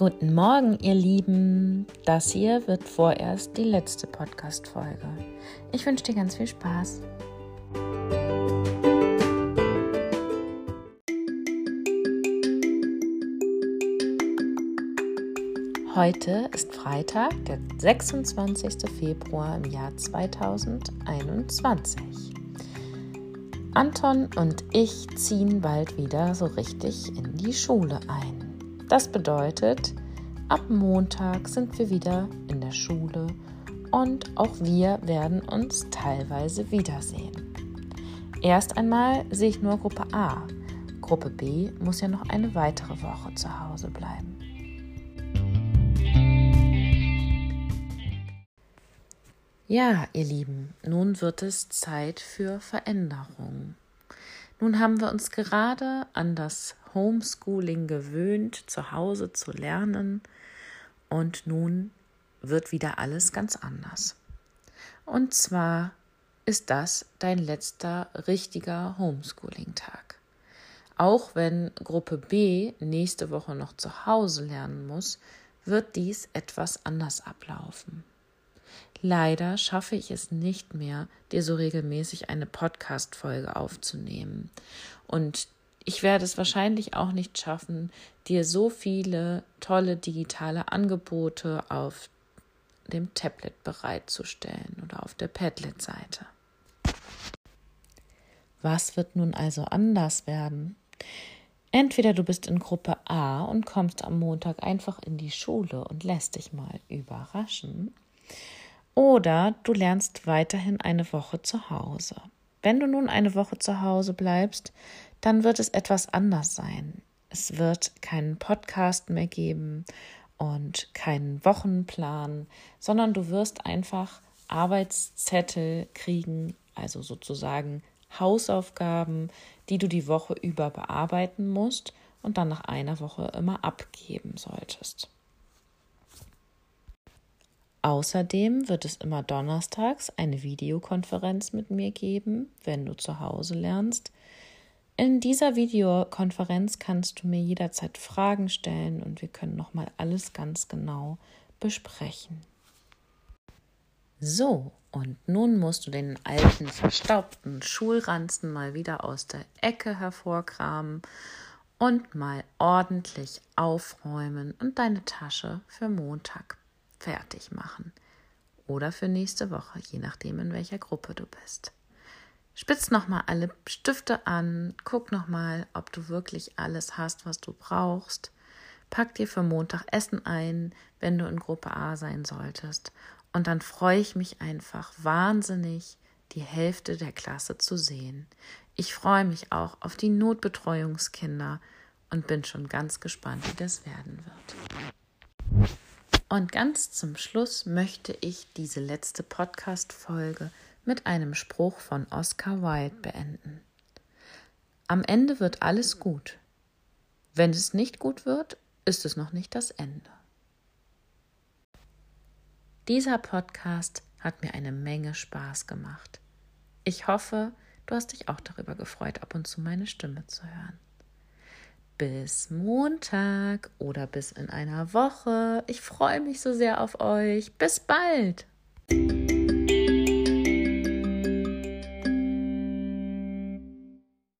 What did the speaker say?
Guten Morgen, ihr Lieben. Das hier wird vorerst die letzte Podcast-Folge. Ich wünsche dir ganz viel Spaß. Heute ist Freitag, der 26. Februar im Jahr 2021. Anton und ich ziehen bald wieder so richtig in die Schule ein. Das bedeutet, ab Montag sind wir wieder in der Schule und auch wir werden uns teilweise wiedersehen. Erst einmal sehe ich nur Gruppe A. Gruppe B muss ja noch eine weitere Woche zu Hause bleiben. Ja, ihr Lieben, nun wird es Zeit für Veränderung. Nun haben wir uns gerade an das Homeschooling gewöhnt, zu Hause zu lernen und nun wird wieder alles ganz anders. Und zwar ist das dein letzter richtiger Homeschooling-Tag. Auch wenn Gruppe B nächste Woche noch zu Hause lernen muss, wird dies etwas anders ablaufen. Leider schaffe ich es nicht mehr, dir so regelmäßig eine Podcast-Folge aufzunehmen. Und ich werde es wahrscheinlich auch nicht schaffen, dir so viele tolle digitale Angebote auf dem Tablet bereitzustellen oder auf der Padlet-Seite. Was wird nun also anders werden? Entweder du bist in Gruppe A und kommst am Montag einfach in die Schule und lässt dich mal überraschen, oder du lernst weiterhin eine Woche zu Hause. Wenn du nun eine Woche zu Hause bleibst, dann wird es etwas anders sein. Es wird keinen Podcast mehr geben und keinen Wochenplan, sondern du wirst einfach Arbeitszettel kriegen, also sozusagen Hausaufgaben, die du die Woche über bearbeiten musst und dann nach einer Woche immer abgeben solltest. Außerdem wird es immer donnerstags eine Videokonferenz mit mir geben, wenn du zu Hause lernst. In dieser Videokonferenz kannst du mir jederzeit Fragen stellen und wir können nochmal alles ganz genau besprechen. So, und nun musst du den alten, verstaubten Schulranzen mal wieder aus der Ecke hervorkramen und mal ordentlich aufräumen und deine Tasche für Montag fertig machen. Oder für nächste Woche, je nachdem, in welcher Gruppe du bist. Spitz nochmal alle Stifte an, guck nochmal, ob du wirklich alles hast, was du brauchst. Pack dir für Montag Essen ein, wenn du in Gruppe A sein solltest. Und dann freue ich mich einfach wahnsinnig, die Hälfte der Klasse zu sehen. Ich freue mich auch auf die Notbetreuungskinder und bin schon ganz gespannt, wie das werden wird. Und ganz zum Schluss möchte ich diese letzte Podcast-Folge mit einem Spruch von Oscar Wilde beenden. Am Ende wird alles gut. Wenn es nicht gut wird, ist es noch nicht das Ende. Dieser Podcast hat mir eine Menge Spaß gemacht. Ich hoffe, du hast dich auch darüber gefreut, ab und zu meine Stimme zu hören bis Montag oder bis in einer Woche. Ich freue mich so sehr auf euch. Bis bald.